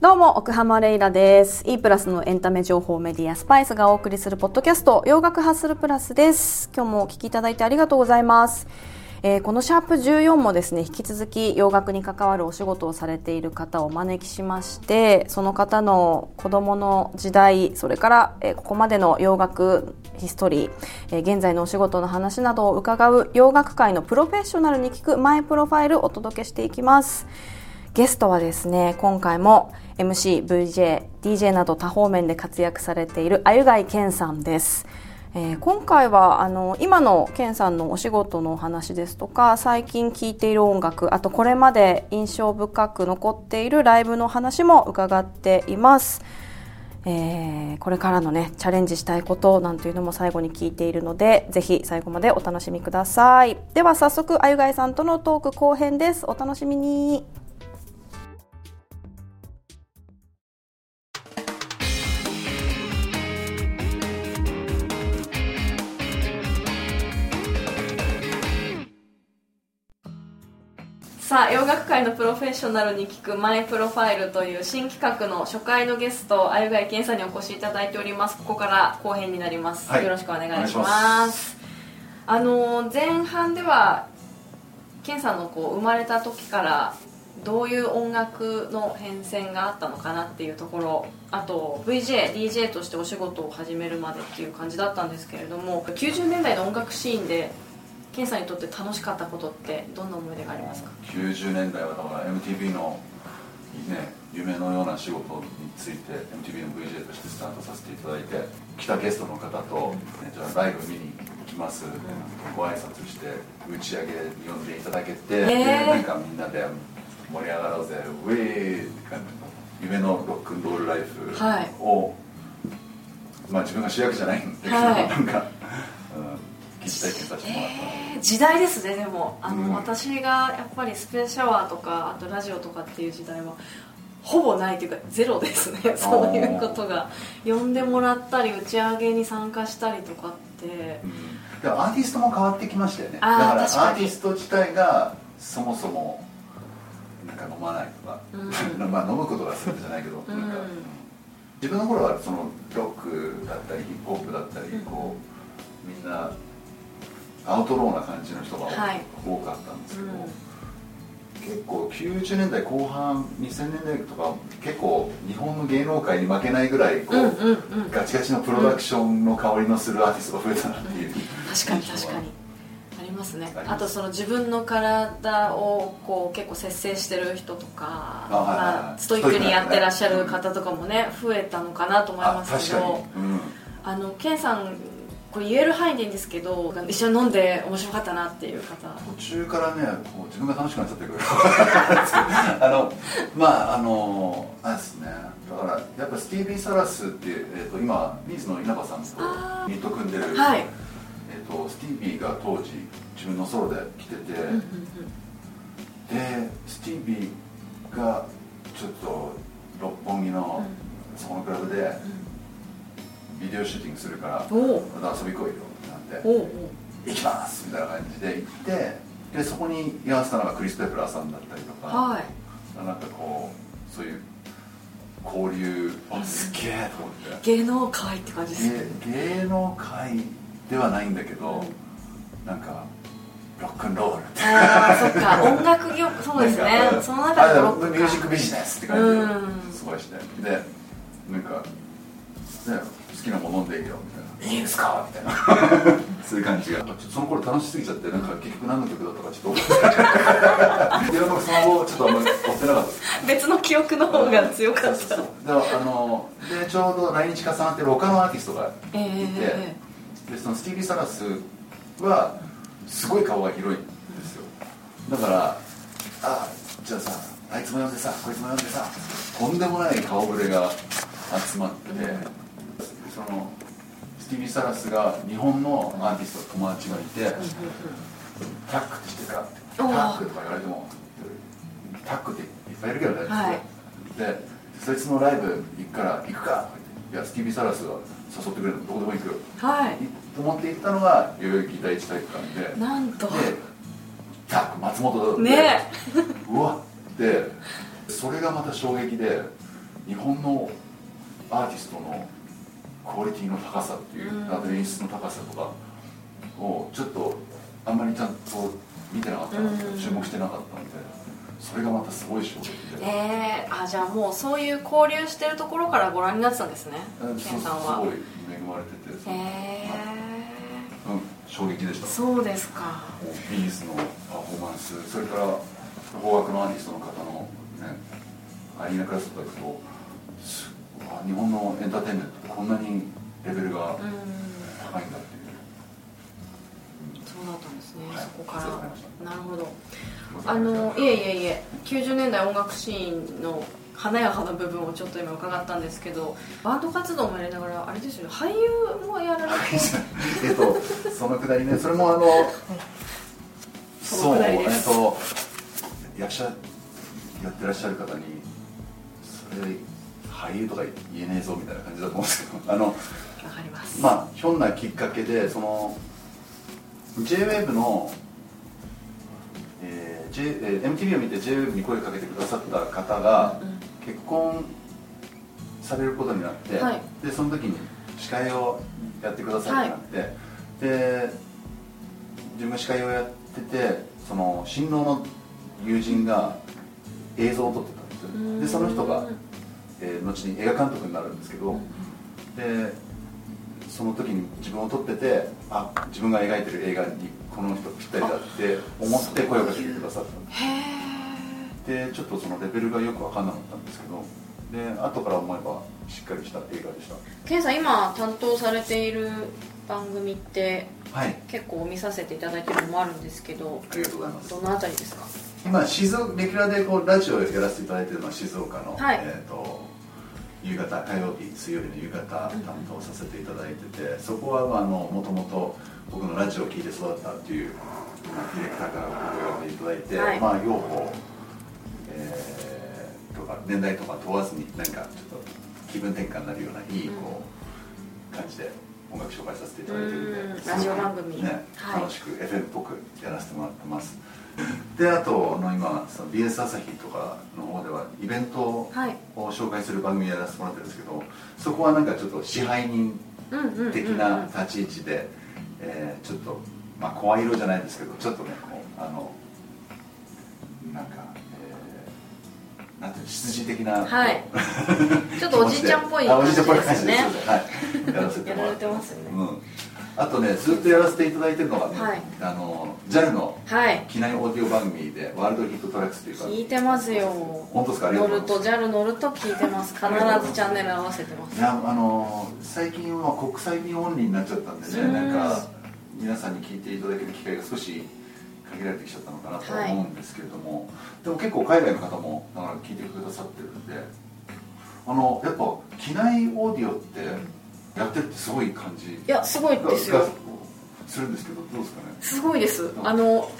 どうも、奥浜レイラです。E プラスのエンタメ情報メディアスパイスがお送りするポッドキャスト、洋楽ハッスルプラスです。今日もお聞きいただいてありがとうございます。えーこのシャープ14もですね、引き続き洋楽に関わるお仕事をされている方をお招きしまして、その方の子供の時代、それから、えーここまでの洋楽ヒストリー、えー現在のお仕事の話などを伺う洋楽界のプロフェッショナルに聞くマイプロファイルをお届けしていきます。ゲストはですね、今回も MC、VJ、DJ など多方面で活躍されているあゆがいけんさんです。えー今回はあの今のケンさんのお仕事のお話ですとか最近聴いている音楽あとこれまで印象深く残っているライブの話も伺っています、えーこれからのねチャレンジしたいことなんていうのも最後に聞いているのでぜひ最後までお楽しみください。では早速あゆがいさんとのトーク後編です。お楽しみに。さあ洋楽界のプロフェッショナルに聞くマイプロファイルという新企画の初回のゲストあゆがいけんさんにお越しいただいております。ここから後編になります、はい。よろしくお願いしまます。あの前半ではケンさんのこう生まれた時からどういう音楽の変遷があったのかなっていうところあと VJDJ としてお仕事を始めるまでっていう感じだったんですけれども90年代の音楽シーンでケンさんにとって楽しかったことってどんな思い出がありますか？90年代はだから MTV のね夢のような仕事について MTV の VJ としてスタートさせていただいて来たゲストの方と、ね、じゃあライブ見に行きます、ご挨拶して打ち上げに呼んでいただけて、へー。でなんかみんなで盛り上がろうぜウェーって感じの夢のロックンロールライフはい。を、まあ自分が主役じゃないんだけど、はい。なんか、うん、疑似体験させてもらったので時代ですねでも。あの、うん。私がやっぱりスペースシャワーとかあとラジオとかっていう時代はほぼないというかゼロですね。そういうことが。呼んでもらったり打ち上げに参加したりとかって。でもアーティストも変わってきましたよね。だからアーティスト自体がそもそもなんか飲まないとか、うん。まあ飲むことが全てじゃないけど、うん。なんか。自分の頃はそのロックだったりヒップホップだったり、うん。こうみんなアウトローな感じの人がはい。多かったんですけど、うん。結構90年代後半2000年代とか結構日本の芸能界に負けないぐらいこう、うんうんうん。ガチガチのプロダクションの香りのするアーティストが増えたなっていう、確かに確かに。ありますね。あとその自分の体をこう結構節制してる人とかまあ、ストイックにやってらっしゃる方とかもね増えたのかなと思いあますけど、うん、あのケンさんこれ言える範囲でいいんですけど一緒に飲んで面白かったなっていう方。途中からねこう自分が楽しくなっちゃってくる。あのまああのあれですね。だからやっぱスティービー・サラスっていう、えー、と今ニーズの稲葉さんとニット組んでる、はい。えー、とスティービーが当時自分のソロで来てて、うんうんでスティービーがちょっと六本木のそこのクラブでビデオシューティングするからまた遊び来いよって。なって行きますみたいな感じで行ってでそこに居合わせたのがクリス・ペプラーさんだったりとか、はい。なんかこうそういう交流あすげえと思って。芸能界って感じですね。芸芸能界ではないんだけど、うん。なんかロックンロールって。ああそっか。音楽業そうですね。その中でロックミュージックビジネスって感じうすごいしてでなんか、ね、好きなもの飲んでいいよみたいな「いいですか?」みたいな。そういう感じが。その頃楽しすぎちゃってなんか結局何の曲だったかちょっと覚えてない。その後ちょっとあんまり追ってなかった別の記憶の方が強かった。そうそうそう。であのでちょうど来日重なってる他のアーティストがいて、ええでそのスティービー・サラスはすごい顔が広いんですよ。だからあじゃあさあいつも呼んでさこいつも呼んでさとんでもない顔ぶれが集まって、そのスティービー・サラスが日本のアーティスト友達がいて、タックって知ってるかって。タックとか言われてもタックっていっぱいいるけどね、はい。でそいつのライブ行くから行くかいやスティービー・サラスが誘ってくれるのどこでも行くよ。はい。と思って行ったのが代々木第一体育館で。なんと。でタック松本でね。うわでそれがまた衝撃で日本のアーティストのクオリティの高さっていう、あと演出の高さとかをちょっとあんまりちゃんと見てなかったな、注目してなかったんでそれがまたすごい衝撃で。えー、あじゃあもうそういう交流してるところからご覧になってたんですねえーケンさんすはごい恵まれてて、へえうん、衝撃でした。そうですか。ビーズのパフォーマンス。それから邦楽のアーティストの方のねアリーナクラスとか行くとすあ日本のエンターテインメントってこんなにレベルがうん。高いんだっていう、そうだったんですね、はい。そこから。なるほど。あのいえいえいえ。90年代音楽シーンの華やかな部分をちょっと今伺ったんですけどバンド活動もやりながらあれですよね。俳優もやられて。えっとそのくだりね。それもあのそそうえっと役者やってらっしゃる方にそれ俳優とか言えねえぞみたいな感じだと思うんですけどあのわかります、まあひょんなきっかけでその JWAVE の、えー J えー MTV を見て JWAVE に声かけてくださった方がうん結婚されることになって、はい。でその時に司会をやってくださいってなって、で自分が司会をやっててその新郎の友人が映像を撮ってたんですよ。でその人が、えー後に映画監督になるんですけど、でその時に自分を撮っててあ自分が描いてる映画にこの人ぴったりだって思って声をかけてくださったんでちょっとそのレベルがよく分かんなかったんですけどで後から思えばしっかりした映画でした。ケンさん今担当されている番組ってはい。結構見させていただいてるのもあるんですけどありがとうございます。どのあたりですか？今静岡レギュラーでこうラジオをやらせていただいてるのは静岡の、はい。えー、と夕方火曜日水曜日の夕方担当させていただいてて、そこはもともと僕のラジオを聞いて育ったっていうまあディレクターからお呼んでいただいて、はい。まあ両方、えーとか年代とか問わずになんかちょっと気分転換になるようないいこう感じで音楽紹介させていただいてるんでうん。ラジオ番組。ね、はい。楽しく FM っぽくやらせてもらってます であとあの今その BS 朝日とかの方ではイベントをはい。紹介する番組やらせてもらってるんですけどそこはなんかちょっと支配人的な立ち位置で、えーちょっとまあ声色じゃないですけどちょっとねこうあのなんか、えーなんていうの執事的な、はい。ちょっとおじいちゃんっぽい あおじいちゃんっぽい感じ感じですね。はい。やらせてもらってやられてますよね。うんあとねずっとやらせていただいてるのがね、はい。あの JAL のはい。機内オーディオ番組でワールドヒットトラックスっていうか聞いてますよ。本当ですか？ありが乗るとうございます。と JAL 乗ると聞いてます。必ずチャンネル合わせてます。いやあの最近は国際便オンリーになっちゃったんでねうん。なんか皆さんに聞いていただける機会が少し限られてきちゃったのかなとは思うんですけれども、でも結構海外の方もだから聞いてくださってるんであのやっぱ機内オーディオってやってるってすごい感じ。いやすごいですよ。がするんですけどどうですかね？すごいです。あの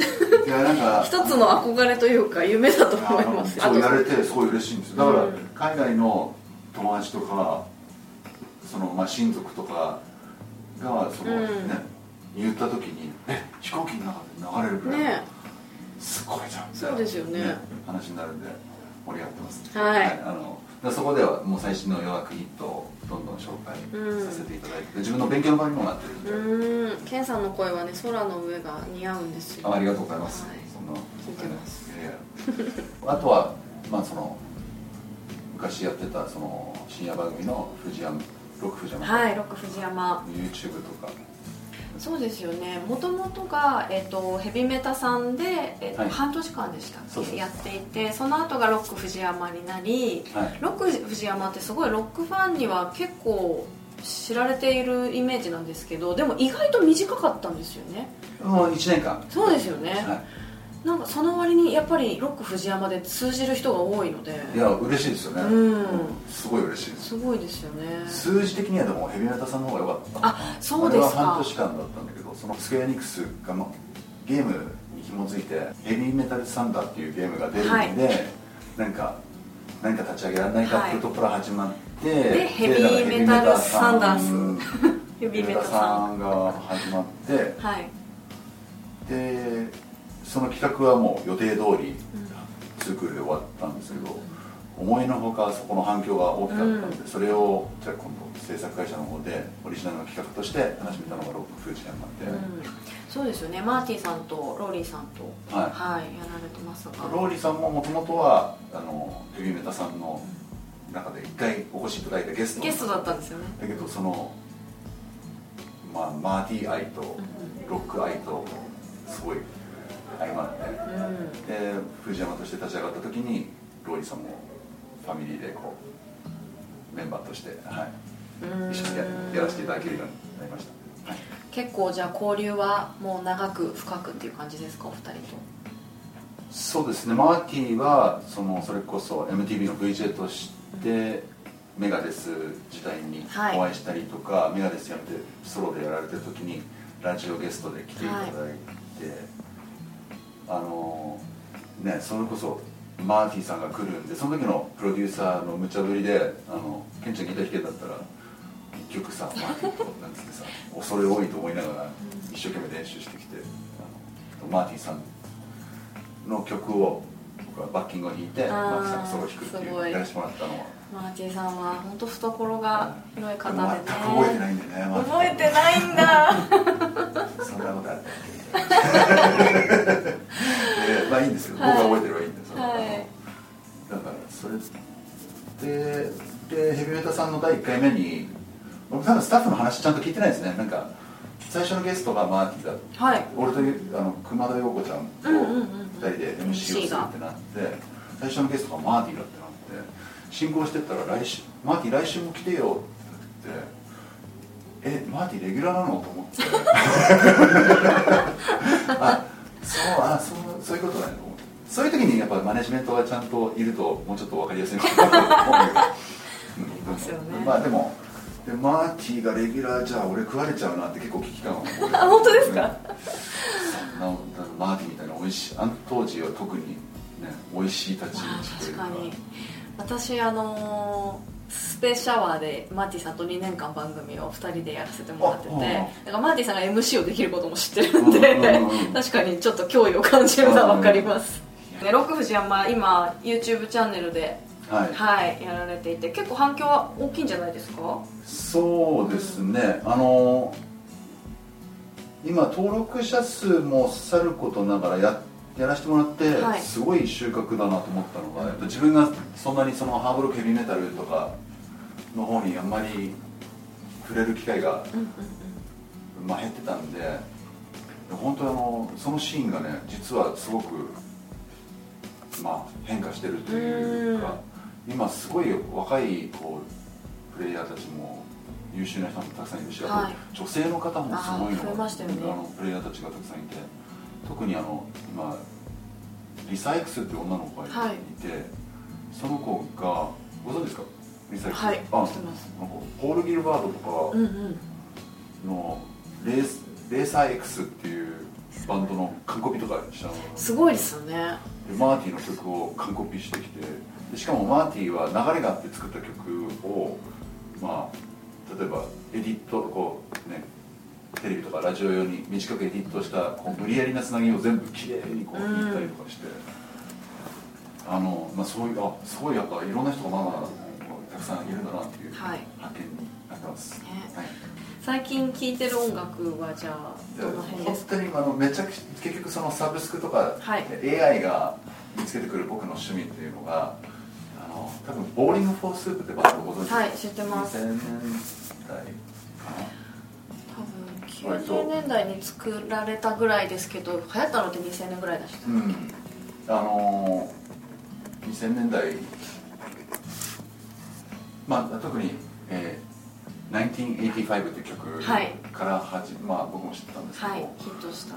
いやなんか。一つの憧れというか夢だと思います。あのそうやれてすごい嬉しいんですよ。だからうん。海外の友達とかそのまあ親族とかがその、うん。ね言った時に「え飛行機の中で流れるぐらい、ねすごいじゃん」そうですよね。話になるんで盛り上がってます、はい。あのだからそこではもう最新の予約ヒットをどんどん紹介うん。させていただいて、自分の勉強の場にもなってるんで、うーん。ケンさんの声はね空の上が似合うんですよ。あありがとうございます、はい。そんな。聞いてます。あとはまあその昔やってたその深夜番組の藤山ロック藤山はいロック藤山。YouTube とかそうですよね。もともとが、えっとヘビメタさんで、えっとはい。半年間でしたっけ？やっていてその後がロック藤山になりはい。ロック藤山ってすごいロックファンには結構知られているイメージなんですけどでも意外と短かったんですよね。もう1年間。そうですよね、はなんかその割にやっぱりロック藤山で通じる人が多いので。い、いや嬉しいですよね、うん。すごい嬉しいです。すごいですよね。数字的にはでもヘビメタさんの方が良かった。あそうですか。あれは半年間だったんだけどそのスクエアニックスがまゲームに紐づいてヘビーメタルサンダーっていうゲームが出るんで、なんか何か立ち上げられないかっていうところから始まって、でヘビーメタルサンダース。ヘ ヘビーメタささんんが始まってはい。でその企画はもう予定通り2クールで終わったんですけど思いのほかそこの反響が大きかったんで、それをじゃあ今度制作会社の方でオリジナルの企画として話してみたのがロックフジヤマなんで、そうですよね。マーティさんとローリーさんとはい。はい、やられてますが。ローリーさんももともとはあのヘビメタさんの中で一回お越しいただいたゲスト。ゲストだったんですよね。だけどその、まあ、マーティー愛とロック愛とすごい相まって。うん。で藤山として立ち上がった時にローリーさんもファミリーでこうメンバーとして、はい、うん。一緒にややらせていただけるようになりました、はい、結構じゃあ交流はもう長く深くっていう感じですか？お二人と。そうですね。マーティーはそのそれこそ MTV の VJ としてメガデス時代にはい。お会いしたりとか、メガデスやめてソロでやられてる時にラジオゲストで来ていただいて、あのねそれこそマーティーさんが来るんでその時のプロデューサーの無茶ぶりで「あのケンちゃんギター弾けんだったら一曲さマーティーと」なんつってさ恐れ多いと思いながら一生懸命練習してきてあのマーティーさんの曲を僕はバッキングを弾いてマーティーさんがソロを弾くっていい。うやらせてもらったのは。マーティさんは本当懐が広い方でね。全く覚えてないんでね覚えてないんだ。そんなことあったいい。んですよ僕が覚えてればいいんですよ、はい。だからそれででヘビメタさんの第1回目に僕多分スタッフの話ちゃんと聞いてないですね。なんか最初のゲストがマーティだ。ったはい。俺とあの熊田陽子ちゃんとうんうんうんうん。2人で MC をするってなって最初のゲストがマーティだってなって。進行してったら来週「マーティ来週も来てよ」って言って「えマーティレギュラーなの?」と思って。あそうあそうそういうことだね。とそういう時にやっぱマネジメントがちゃんといるともうちょっと分かりやすいのかなと思うんだけど。うんますよねまあでもでマーティがレギュラーじゃあ俺食われちゃうなって結構危機感をあ本当ですか？そんなマーティみたいな美味しいあの当時は特にね美味しい立ち位まあ置というか。確かに。私あのースペースシャワーでマーティさんと2年間番組を2人でやらせてもらっててあうん。だからマーティさんが MC をできることも知ってるんでうんうんうん確かにちょっと脅威を感じるのは分かります。ねロック藤山今 YouTube チャンネルではい。はいやられていて結構反響は大きいんじゃないですか？そうですね、あの今登録者数もさることながらややらせてもらって、はい。すごい収穫だなと思ったのが、やっぱ自分がそんなにそのハードロックヘビーメタルとかの方にあんまり触れる機会が、まあ、減ってたんで本当にあのそのシーンがね実はすごく、まあ、変化してるというか今すごい若いこうプレイヤーたちも優秀な人もたくさんいるし、はい。女性の方もすごいのね。あのプレイヤーたちがたくさんいて特にあの今リサイクスっていう女の子がいて、はい。その子がご存知ですか？リサイクス、はいあ知ってます。あの子ポール・ギルバードとか、うんうん。のレースレーサー X っていうバンドの完コピとかしたの。すごいですよね。でマーティの曲を完コピしてきてでしかもマーティは流れがあって作った曲をまあ例えばエディットこうねテレビとかラジオ用に短くエディットしたこう無理やりなつなぎを全部きれいにこう弾いたりとかして、あのまあ、そういうあすごいやっぱいろんな人がまあまあたくさんいるんだなっていうはい。発見になってます、ね。はい。最近聴いてる音楽はじゃあでどの辺で本すか？当にあのめちゃくちゃ結局そのサブスクとか、はい。AI が見つけてくる僕の趣味っていうのがあの多分ボーリング・フォー・スープってバンドご存知ですか？はい知ってます。2000年代90年代に作られたぐらいですけど流行ったのって2000年ぐらいだしな。うん。あの2000年代まあ特に、えー1985って曲はいからはじ、まあ僕も知ってたんですけど、はいヒットした。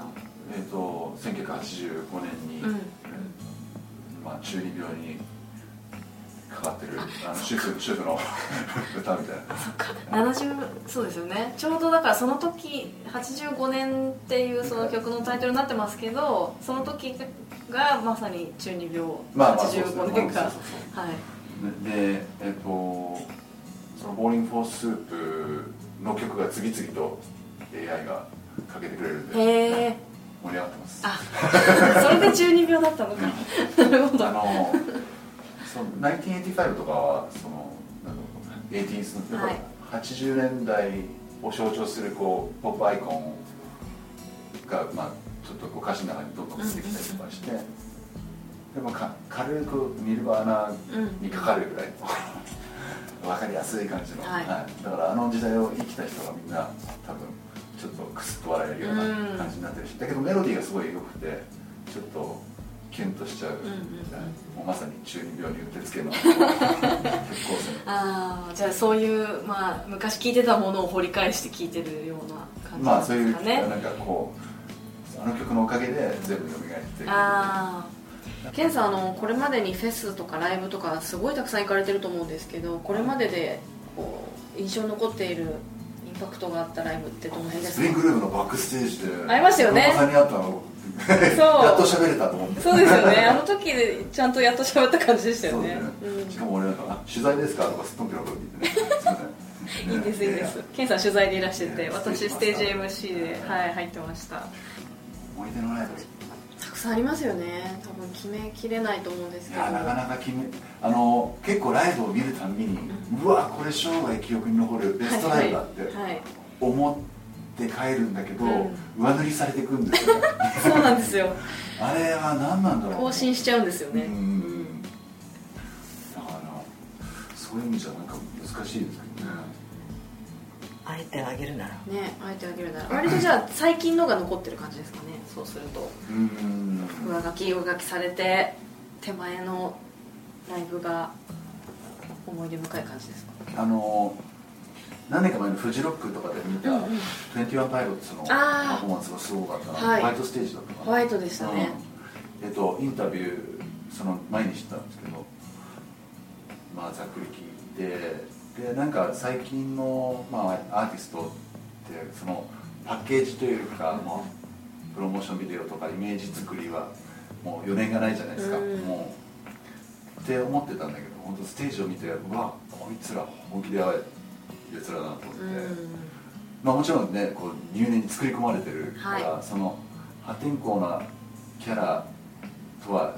えー、と1985年に、うん。まあ、中二病にかかってるあの主婦主婦の 歌みたいな。70そうですよね。ちょうどだからその時85年っていうその曲のタイトルになってますけどその時がまさに中二病まあまあそうですね85年がそうそうそうはい。でえっ、とその「ボーリング・フォー・スープ」の曲が次々と AI がかけてくれるんでへえ盛り上がってます。あそれで中二病だったのか。なるほど。あのその1985とかはそのなんだろう 80s の、はい。80年代を象徴するこうポップアイコンが、まあ、ちょっとこう歌詞の中にどんどん出てきたりとかして、でもか軽くニルバーナにかかるぐらいの分 かりやすい感じの、はい。だからあの時代を生きた人がみんな多分ちょっとクスッと笑えるような感じになってるし、だけどメロディーがすごい良くてちょっとキュンとしちゃう。もうまさに中二病にうってつけの。ああじゃあそういう、まあ、昔聞いてたものを掘り返して聞いてるような感じまあそういうなんかこうあの曲のおかげで全部蘇ってああケンさんあのこれまでにフェスとかライブとかすごいたくさん行かれてると思うんですけどこれまででこう印象に残っているインパクトがあったライブってどの辺ですか？スプリングルームのバックステージでありますよね。さんに会ったのやっと喋れたと思って。そうですよね。あの時でちゃんとやっと喋った感じでしたよね。そううん。しかも俺なんかあ「取材ですか?」とかすっとんぴろと言ってねすいませんいいですいいです。ケンさん取材でいらしてて私ステージ MC で、はい、入ってました。思い出のライブたくさんありますよね。多分決めきれないと思うんですいけど。やなかなか決めあの結構ライブを見るたんびに、うわこれ生涯記憶に残るベストライブだってはいはい。思って帰るんだけど、うん。上塗りされていくんですよ。ね そうなんですよ。あれは何なんだろう。更新しちゃうんですよね。うんうんだからそういう意味じゃなんか難しいですけどね。あえてあげるなら。ねあえてあげるなら。割とじゃあ最近のが残ってる感じですかね。そうすると。うん。上書き上書きされて手前のライブが思い出深い感じですか？あの何年か前のフジロックとかで見た、うんうん。21パイロッツのパフォーマンスがすごかったな、はい。ホワイトステージだったかな。ホワイトでしたね。うん。えっとインタビューその前に知ったんですけどまあざっくり聞いてでなんか最近の、まあ、アーティストってそのパッケージというか、もうプロモーションビデオとかイメージ作りはもう余念がないじゃないですか、うん。もう。って思ってたんだけど本当ステージを見てうわこいつら本気でやつらだなと思って、うん。まあ、もちろんねこう入念に作り込まれてるから、はその破天荒なキャラとは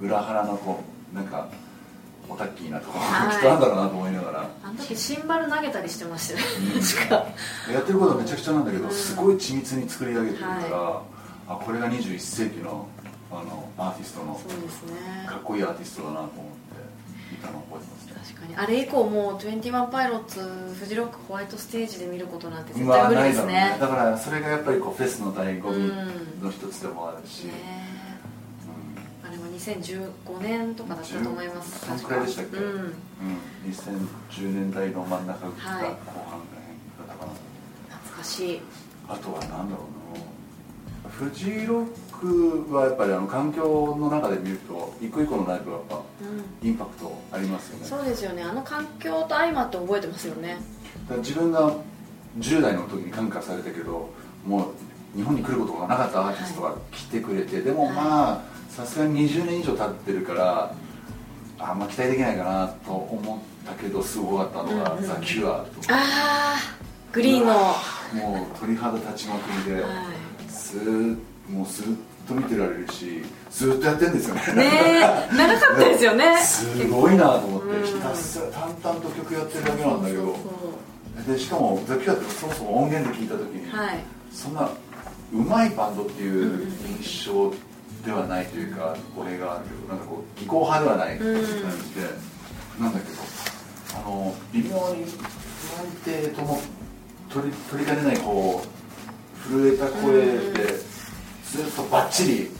裏腹のこうなんかオタッキーなところがはい。きっとあるんだろうなと思いながら、あの時シンバル投げたりしてましたよ。ねうん。やってることはめちゃくちゃなんだけど、うん。すごい緻密に作り上げてるから、はあこれが21世紀のあのアーティストのそうですね。かっこいいアーティストだなと思って見たのを覚えてますね。確かに。あれ以降もう21パイロッツフジロックホワイトステージで見ることなんて絶まあ対無理ですね。だからそれがやっぱりこうフェスの醍醐味うんの一つでもあるし、ねうん。あれも2015年とかだったと思います。そんくらいでしたっけ、うん。うん、2010年代の真ん中かはい後半らへんだったかな、懐かしい。あとは何だろうな。フジロックはやっぱりあの環境の中で見ると一個一個のライブはやっぱうん。インパクトありますよね。そうですよね。あの環境と相まって覚えてますよね。自分が10代の時に感化されたけどもう日本に来ることがなかったアーティストが来てくれて、でもまあさすがに20年以上経ってるからあんま期待できないかなと思ったけどすごかったのが、うんうん。ザ・キュアとか。ああグリーンの。はもう鳥肌立ちまくりで、い。ずーっもうずっと見てられるしずーっとやってるんですよね。ねえ長かったですよね。すごいなと思って、うん。ひたすら淡々と曲やってるだけなんだけど。でしかもザ・キュアってそもそも音源で聞いた時に、はい。そんなうまいバンドっていう印象ではないというか語弊があるけどなんかこう技巧派ではない感じで、なんだけどあの微妙に不安定とも取り取りかねないこう震えた声でずっとバッチリ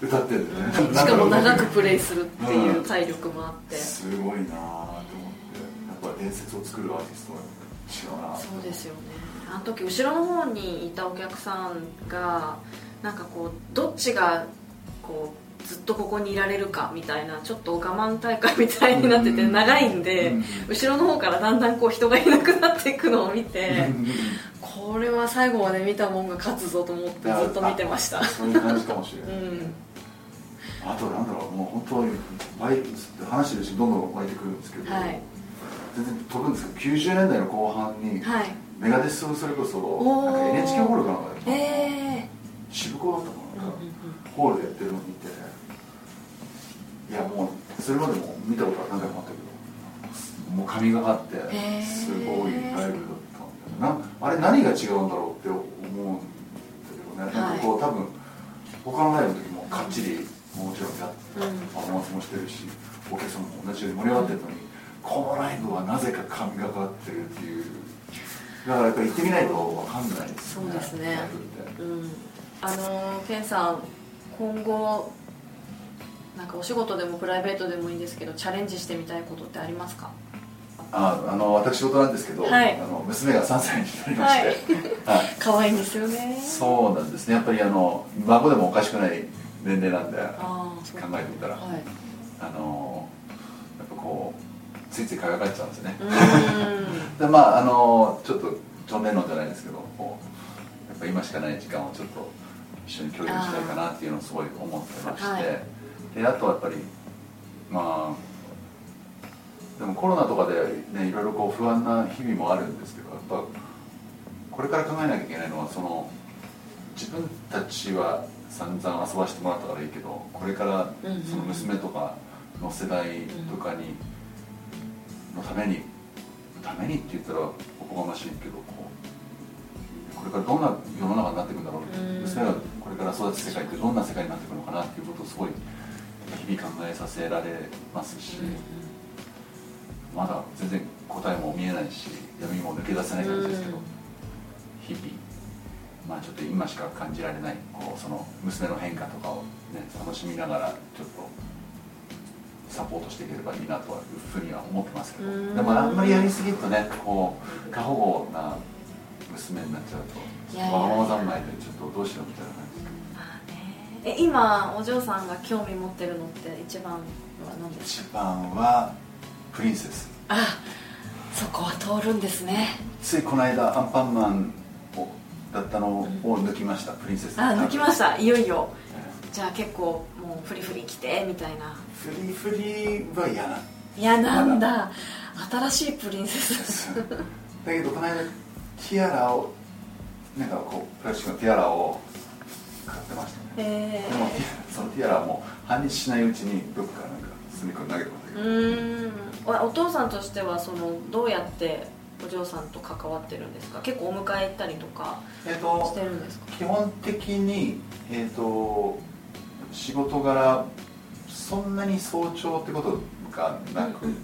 歌ってるんだよね、しかも長くププレイするっていう体力もあって、すごいなぁと思って。やっぱ伝説を作るアーティストは違うなそうですよね。あの時後ろの方にいたお客さんがなんかこうどっちがこうずっとここにいられるかみたいなちょっと我慢大会みたいになっててうん。長いんでうん。後ろの方からだんだんこう人がいなくなっていくのを見てこれは最後まで見たもんが勝つぞと思ってずっと見てました。そういう感じかもしれない、うん。あとなんだろうもう本当に倍話してるしどんどん湧いてくるんですけど、はい。全然飛ぶんですけど90年代の後半に、はい。メガデスをそれこそなんか NHK ホールかなんかで、え渋港だったかな、うんホールでやってるのを見ていやもうそれまでも見たことは何回もあったけどもう神がかってすごいライブだったんだよね。なあれ何が違うんだろうって思うんだけどね、なんかこう多分他のライブの時もかっちりもちろんやパフォーマンスもしてるしお客さんも同じように盛り上がってるのに、このライブはなぜか神がかってるっていう。だからやっぱり行ってみないと分かんないですそうですね。ライブって。うん。あのケンさん今後なんかお仕事でもプライベートでもいいんですけどチャレンジしてみたいことってありますか？ああの私事なんですけど、はい。あの娘が3歳になりまして、はい。可愛いんですよね。そうなんですね。やっぱりあの孫でもおかしくない年齢なんで考えてみたら、はい。あのやっぱこうついつい輝かれちゃうんですね、でまああのちょっと常年論じゃないですけどこうやっぱ今しかない時間をちょっと一緒に共有したいかなっていうのをすごい思ってまして、はいであとはやっぱりまあでもコロナとかでねいろいろこう不安な日々もあるんですけどやっぱこれから考えなきゃいけないのはその自分たちは散々遊ばしてもらったからいいけどこれからその娘とかの世代とかに、のためにためにって言ったらおこがましいけどこうこれからどんな世の中になっていくんだろう娘がこれから育つ世界ってどんな世界になっていくのかなっていうことをすごい日々考えさせられますし、まだ全然答えも見えないし闇も抜け出せない感じですけど、うん。日々まあちょっと今しか感じられないこうその娘の変化とかをね楽しみながらちょっとサポートしていければいいなというふうには思ってますけどうん。でもあんまりやりすぎるとねこう過保護な娘になっちゃうとわがまま三昧でちょっとどうしようみたいな感じえ今お嬢さんが興味持ってるのって一番は何ですか？一番はプリンセス。あそこは通るんですね。ついこの間アンパンマンをだったのを抜きました、プリンセス。あ抜きました。い。よいよ。えじゃあ結構もうフリフリ来てみたいな。フリフリは嫌な。嫌なんだ。新しいプリンセス。だけどこの間ティアラをなんかこうプラスチックのティアラを買ってましたでもそのティアラはもう半日しないうちにどっかなんか隅っこに投げてましたー、けど、うーん。おお父さんとしてはそのどうやってお嬢さんと関わってるんですか？結構お迎え行ったりとかしとてるんですか？基本的にえっ、と仕事柄そんなに早朝ってことがなく、えー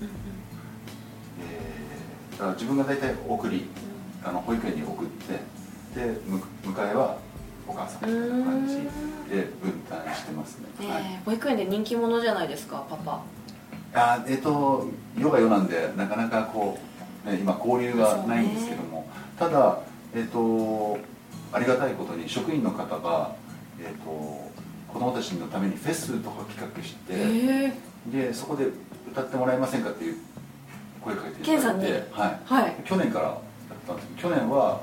だから自分が大体送りあの保育園に送ってでむ迎えはお母さんみたいな感じで分担してますね、うんはい。えー保育園で人気者じゃないですかパパ。あえっ、と世が世なんでなかなかこう、ね、今交流がないんですけども、ただえっ、とありがたいことに職員の方が、えっと子供たちのためにフェスとか企画して、えでそこで歌ってもらえませんかっていう声かけていただいて、はい、はい。去年からやったんです。けど去年は、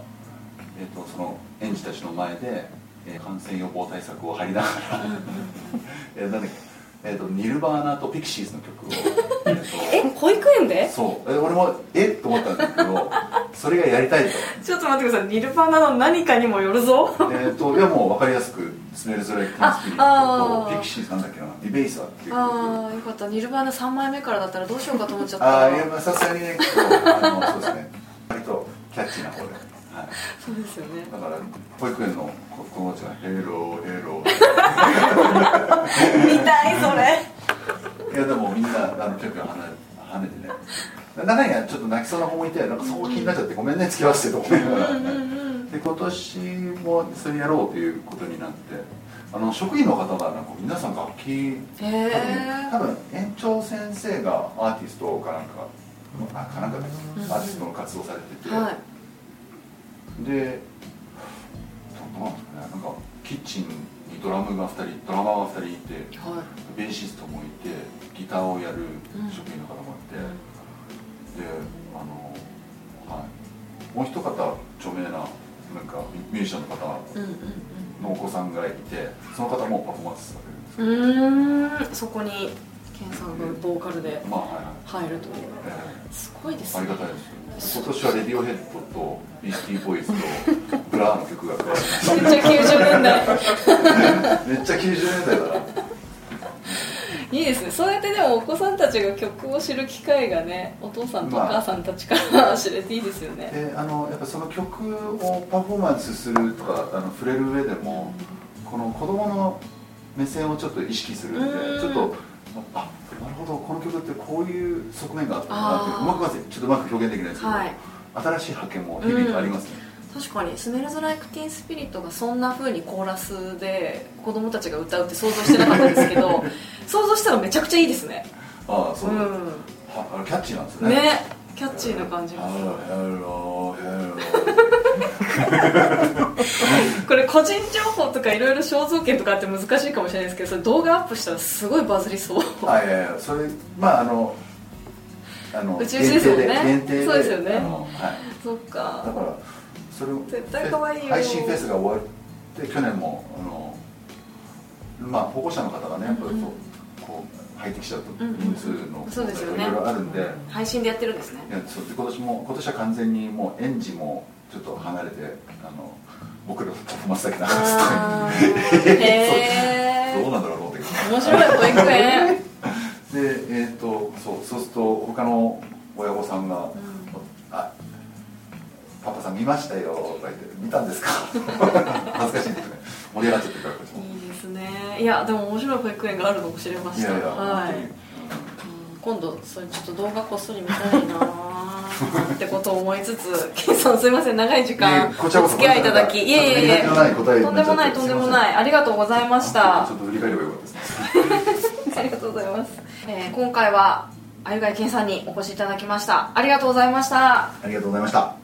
えー、とその園児たちの前で、えー感染予防対策を張りながら、えーなんだっけえー、とニルバーナとピクシーズの曲を、えーとえ保育園で？そう。え俺もえ？っと思ったんですけど それがやりたいと。ちょっと待ってください。ニルパーナの何かにもよるぞ。えっといやもう分かりやすく「スメルズ・ライク・ティン・スピリット」ああー。とピクシーズなんだっけな「ディベイサー」っていう曲。ああよかった。ニルバーナ3枚目からだったらどうしようかと思っちゃった。ああいやまあさすがにねあのそうですね。割とキャッチーな方で、はい、そうですよね。だから保育園の子子供たちが「ヘローヘロー」見たいそれ。いやでもみんなあのぴょんぴょん跳ね跳ねてね。中にはちょっと泣きそうな子もいてなんかそこ気になっちゃってごめんね付き合わせてと思いなで今年もそれやろうということになってあの職員の方がなんか皆さん楽器へえ多分園長先生がアー。ティストかなんかあかなんかでうんアーティストの活動されてて、はいでどうなんですかねなんかキッチンにドラムが2人ドラマーが2人いてはベーシストもいてギターをやるうん職員の方もいて、いであの、はい、もう一方著名ななんかミュージシャンの方うんうんのお子さんがいてその方もパフォーマンスされるんですうんうーんそこにケンさんがボーカルで入るという。えすごいですね。えありがたいです今年はレディオヘッドとビースティーボーイズとブラーの曲が加わりましめっちゃ90年代た。めっちゃ90年代だな。いいですね。そうやってでもお子さんたちが曲を知る機会がねお父さんとお母さんたちから知れていいですよね、であのやっぱその曲をパフォーマンスするとかあの触れる上でも、この子供の目線をちょっと意識するんで、うん。ちょっとあなるほど。この曲ってこういう側面があったんってうまくちょっとうまく表現できないですけど、はい。新しい発見も日々ありますね、確かに「スメルズ・ライク・ティーン・スピリット」がそんな風にコーラスで子供たちが歌うって想像してなかったんですけど 想像したらめちゃくちゃいいですね。ああそう。う、はんあのキャッチーなんですよね。ね。キャッチーな感じがハローヘローこれ個人情報とかいろいろ肖像権とかって難しいかもしれないですけどそれ動画アップしたらすごいバズりそう。あいやいやそれまああのあの宇宙人ですもんね限定でそうですよね。はい。そっか。だからそれを絶対可愛いよ。配信フェスが終わって去年もあのまあ保護者の方がねやっぱりうんこうこう入ってきちゃうと人数のそうですよね。いろいろあるんで、い配信でやってるんですね。やそうで今年も今年は完全にもう園児もちょっと離れてあの僕らと真っ先なあ話ー へえどうなんだろうと思って。面白い保育園でえっ、とそうそうすると他の親御さんが「あパパさん見ましたよ」とか言って「見たんですか? 」恥ずかしいですね。盛り上がっちゃってるからこっちも。いいですね。いやでも面白い保育園があるのも知れました。いやいや、はい今度それちょっと動画こっそり見たいなー。ってことを思いつつケンさんすいません。長い時い間お付き合いいただき。いえいえいえ。とんでもないとんでもないありがとうございました。ちょっと振り返ればよかったですね。ありがとうございます、えー今回はあゆがいけんさんにお越しいただきました。ありがとうございました。ありがとうございました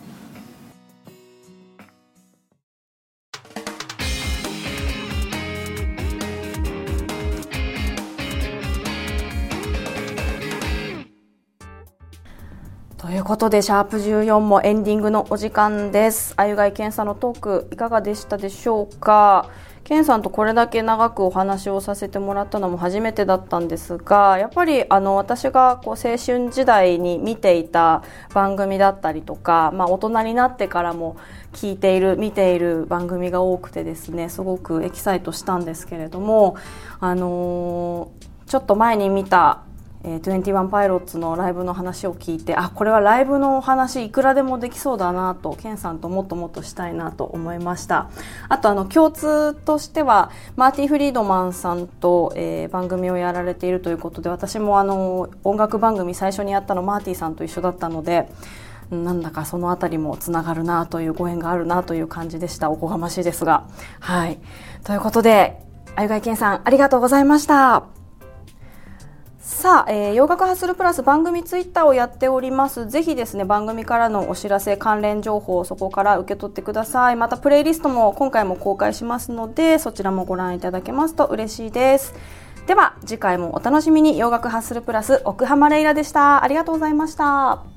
ことでシャープ14もエンディングのお時間です。あゆがいけんさんのトークいかがでしたでしょうか？ケンさんとこれだけ長くお話をさせてもらったのも初めてだったんですがやっぱりあの私がこう青春時代に見ていた番組だったりとか、まあ、大人になってからも聞いている見ている番組が多くてですねすごくエキサイトしたんですけれども、あのーちょっと前に見たえー、21パイロッツのライブの話を聞いてあこれはライブのお話いくらでもできそうだなとケンさんともっともっとしたいなと思いました。あとあの共通としてはマーティ・フリードマンさんと、えー番組をやられているということで私もあの音楽番組最初にやったのマーティさんと一緒だったのでなんだかそのあたりもつながるなというご縁があるなという感じでした。おこがましいですが。はい。ということであゆがいけんさんありがとうございました。さあ、えー洋楽ハッスルプラス番組ツイッターをやっております。ぜひですね、番組からのお知らせ、関連情報をそこから受け取ってください。また、プレイリストも今回も公開しますので、そちらもご覧いただけますと嬉しいです。では、次回もお楽しみに洋楽ハッスルプラス奥浜レイラでした。ありがとうございました。